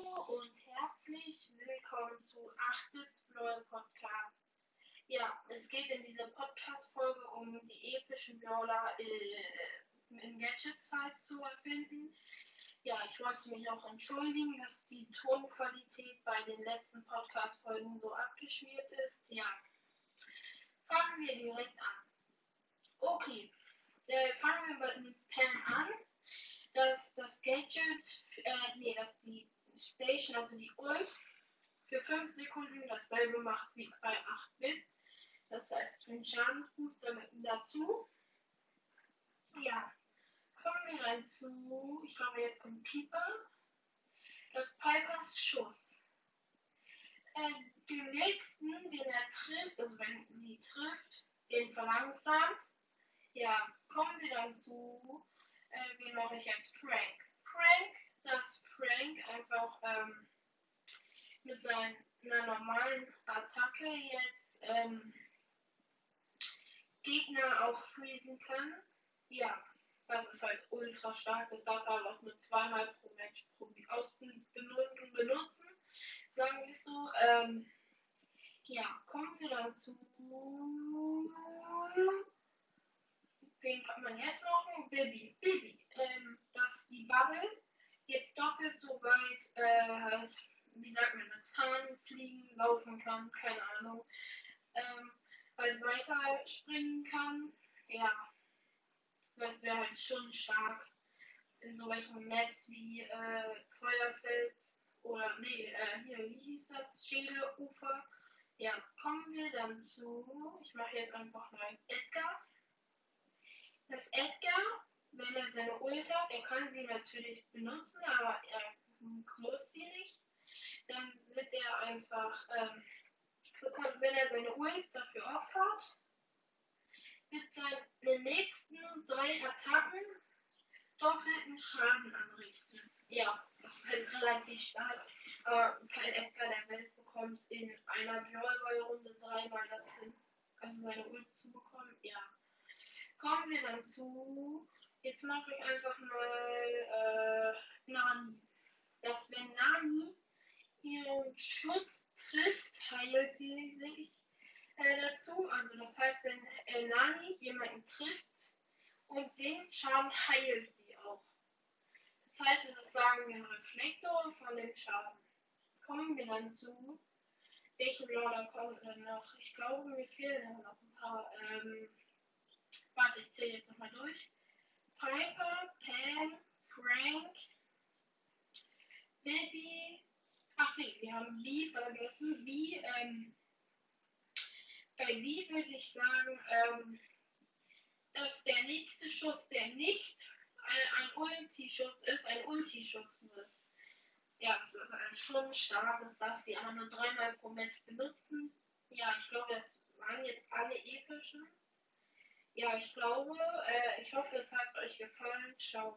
Hallo und herzlich willkommen zu 8-Bits Brawl Podcast. Ja, es geht in dieser Podcast-Folge um die epischen Brawler äh, in Gadget-Zeit zu erfinden. Ja, ich wollte mich auch entschuldigen, dass die Tonqualität bei den letzten Podcast-Folgen so abgeschmiert ist. Ja, fangen wir direkt an. Okay, äh, fangen wir mit Pam an dass das Gadget, äh, nee, dass die Station, also die Ult, für 5 Sekunden dasselbe macht wie bei 8-Bit. Das heißt, ein Schadensbooster dazu. Ja, kommen wir dann zu, ich glaube, jetzt kommt Piper. Das Pipers Schuss. Äh, den nächsten, den er trifft, also wenn sie trifft, den verlangsamt. Ja, kommen wir dann zu äh, wie mache ich jetzt? Frank, dass Frank einfach ähm, mit seiner normalen Attacke jetzt ähm, Gegner auch freezen kann. Ja, das ist halt ultra stark. Das darf er auch nur zweimal pro Match benutzen. Sagen wir so. Ähm, ja, kommen wir dann zu wen kann man jetzt machen? Bibi. Bibi. Ähm, dass die Bubble jetzt doppelt so weit äh, halt, wie sagt man das, fahren, fliegen, laufen kann, keine Ahnung. Ähm, halt weiter springen kann. Ja. Das wäre halt schon stark in solchen Maps wie äh, Feuerfels oder nee, äh, hier, wie hieß das? Schädelufer. Ja, kommen wir dann zu. Ich mache jetzt einfach mal Edgar dass Edgar, wenn er seine Ult hat, er kann sie natürlich benutzen, aber er muss sie nicht. Dann wird er einfach, ähm, bekommt, wenn er seine Ult dafür opfert, wird seine nächsten drei Attacken doppelten Schaden anrichten. Ja, das ist halt relativ stark. Aber kein Edgar der Welt bekommt in einer Brawl-Runde dreimal das hin. Also seine Ult zu bekommen, ja kommen wir dann zu. Jetzt mache ich einfach mal äh, Nani. Dass wenn Nani ihren Schuss trifft, heilt sie sich äh, dazu. Also das heißt, wenn Nani jemanden trifft und den Schaden heilt sie auch. Das heißt, es ist sagen wir Reflektor von dem Schaden. Kommen wir dann zu. Welche Brawler kommen denn noch? Ich glaube, mir fehlen noch ein paar. Ähm, Warte, ich zähle jetzt nochmal durch. Piper, Pam, Frank, Baby. Ach wir haben B vergessen. B, ähm, bei B würde ich sagen, ähm, dass der nächste Schuss, der nicht ein, ein Ulti-Schuss ist, ein Ulti-Schuss wird. Ja, das ist halt schon. Das darf sie aber nur dreimal pro Match benutzen. Ja, ich glaube, das waren jetzt alle epischen. Ja, ich glaube, äh, ich hoffe, es hat euch gefallen. Ciao.